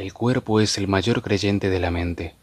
El cuerpo es el mayor creyente de la mente.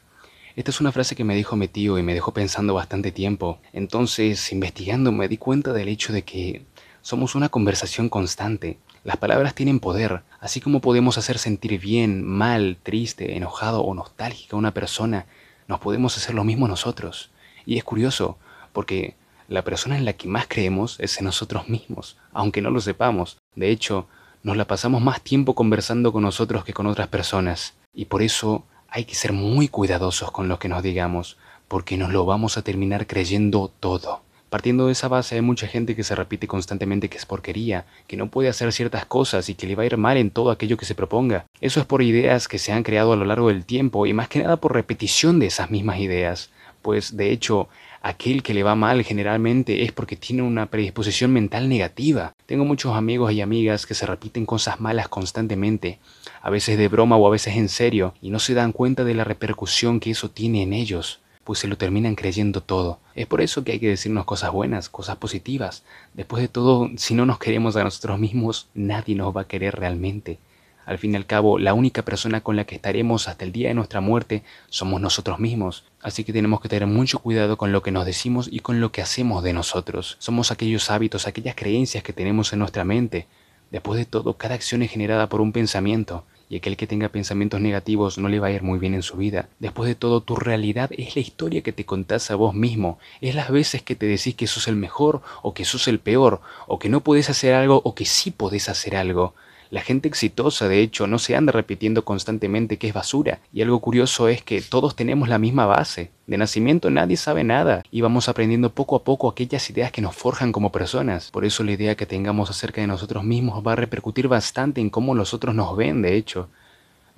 Esta es una frase que me dijo mi tío y me dejó pensando bastante tiempo. Entonces, investigando, me di cuenta del hecho de que somos una conversación constante. Las palabras tienen poder, así como podemos hacer sentir bien, mal, triste, enojado o nostálgica a una persona, nos podemos hacer lo mismo nosotros. Y es curioso, porque la persona en la que más creemos es en nosotros mismos, aunque no lo sepamos. De hecho, nos la pasamos más tiempo conversando con nosotros que con otras personas. Y por eso hay que ser muy cuidadosos con lo que nos digamos, porque nos lo vamos a terminar creyendo todo. Partiendo de esa base hay mucha gente que se repite constantemente que es porquería, que no puede hacer ciertas cosas y que le va a ir mal en todo aquello que se proponga. Eso es por ideas que se han creado a lo largo del tiempo y más que nada por repetición de esas mismas ideas. Pues de hecho, aquel que le va mal generalmente es porque tiene una predisposición mental negativa. Tengo muchos amigos y amigas que se repiten cosas malas constantemente, a veces de broma o a veces en serio, y no se dan cuenta de la repercusión que eso tiene en ellos, pues se lo terminan creyendo todo. Es por eso que hay que decirnos cosas buenas, cosas positivas. Después de todo, si no nos queremos a nosotros mismos, nadie nos va a querer realmente. Al fin y al cabo, la única persona con la que estaremos hasta el día de nuestra muerte somos nosotros mismos. Así que tenemos que tener mucho cuidado con lo que nos decimos y con lo que hacemos de nosotros. Somos aquellos hábitos, aquellas creencias que tenemos en nuestra mente. Después de todo, cada acción es generada por un pensamiento y aquel que tenga pensamientos negativos no le va a ir muy bien en su vida. Después de todo, tu realidad es la historia que te contás a vos mismo, es las veces que te decís que sos el mejor o que sos el peor, o que no podés hacer algo o que sí podés hacer algo. La gente exitosa, de hecho, no se anda repitiendo constantemente que es basura. Y algo curioso es que todos tenemos la misma base. De nacimiento nadie sabe nada y vamos aprendiendo poco a poco aquellas ideas que nos forjan como personas. Por eso la idea que tengamos acerca de nosotros mismos va a repercutir bastante en cómo los otros nos ven, de hecho.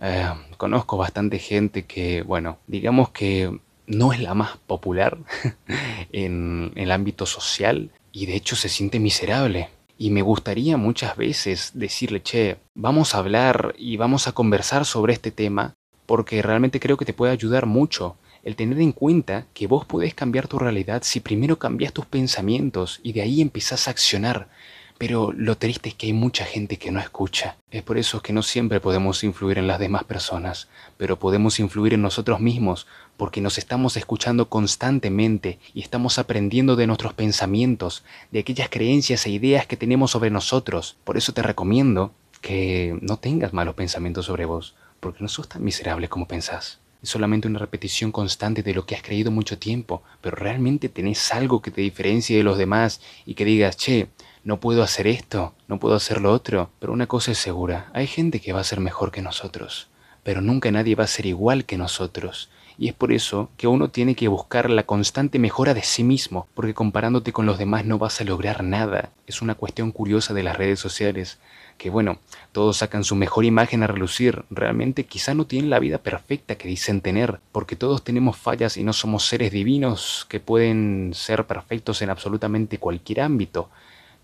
Eh, conozco bastante gente que, bueno, digamos que no es la más popular en el ámbito social y de hecho se siente miserable. Y me gustaría muchas veces decirle, che, vamos a hablar y vamos a conversar sobre este tema porque realmente creo que te puede ayudar mucho el tener en cuenta que vos podés cambiar tu realidad si primero cambias tus pensamientos y de ahí empezás a accionar. Pero lo triste es que hay mucha gente que no escucha. Es por eso que no siempre podemos influir en las demás personas, pero podemos influir en nosotros mismos, porque nos estamos escuchando constantemente y estamos aprendiendo de nuestros pensamientos, de aquellas creencias e ideas que tenemos sobre nosotros. Por eso te recomiendo que no tengas malos pensamientos sobre vos, porque no sos tan miserable como pensás. Es solamente una repetición constante de lo que has creído mucho tiempo, pero realmente tenés algo que te diferencie de los demás y que digas, che, no puedo hacer esto, no puedo hacer lo otro, pero una cosa es segura, hay gente que va a ser mejor que nosotros, pero nunca nadie va a ser igual que nosotros. Y es por eso que uno tiene que buscar la constante mejora de sí mismo, porque comparándote con los demás no vas a lograr nada. Es una cuestión curiosa de las redes sociales, que bueno, todos sacan su mejor imagen a relucir, realmente quizá no tienen la vida perfecta que dicen tener, porque todos tenemos fallas y no somos seres divinos que pueden ser perfectos en absolutamente cualquier ámbito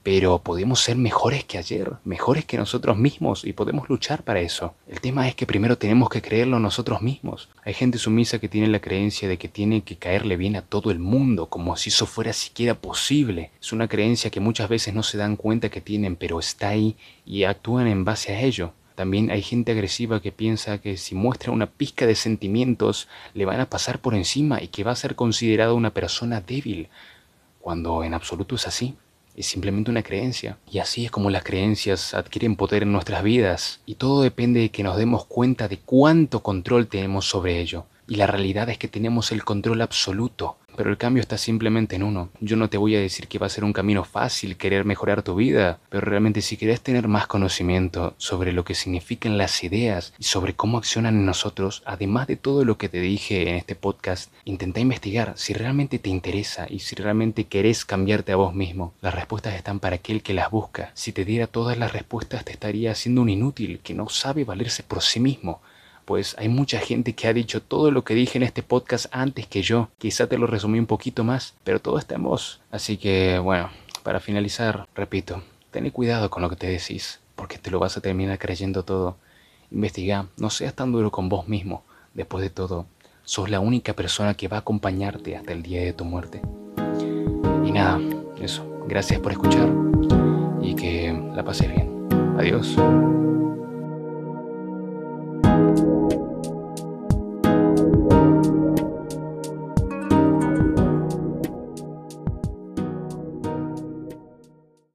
pero podemos ser mejores que ayer, mejores que nosotros mismos y podemos luchar para eso. El tema es que primero tenemos que creerlo nosotros mismos. Hay gente sumisa que tiene la creencia de que tiene que caerle bien a todo el mundo, como si eso fuera siquiera posible. Es una creencia que muchas veces no se dan cuenta que tienen, pero está ahí y actúan en base a ello. También hay gente agresiva que piensa que si muestra una pizca de sentimientos le van a pasar por encima y que va a ser considerada una persona débil, cuando en absoluto es así es simplemente una creencia. Y así es como las creencias adquieren poder en nuestras vidas. Y todo depende de que nos demos cuenta de cuánto control tenemos sobre ello. Y la realidad es que tenemos el control absoluto pero el cambio está simplemente en uno. Yo no te voy a decir que va a ser un camino fácil querer mejorar tu vida, pero realmente si querés tener más conocimiento sobre lo que significan las ideas y sobre cómo accionan en nosotros, además de todo lo que te dije en este podcast, intenta investigar si realmente te interesa y si realmente querés cambiarte a vos mismo. Las respuestas están para aquel que las busca. Si te diera todas las respuestas te estaría haciendo un inútil que no sabe valerse por sí mismo pues hay mucha gente que ha dicho todo lo que dije en este podcast antes que yo. Quizá te lo resumí un poquito más, pero todo está en vos. Así que, bueno, para finalizar, repito, ten cuidado con lo que te decís, porque te lo vas a terminar creyendo todo. Investiga, no seas tan duro con vos mismo. Después de todo, sos la única persona que va a acompañarte hasta el día de tu muerte. Y nada, eso. Gracias por escuchar y que la pases bien. Adiós. Música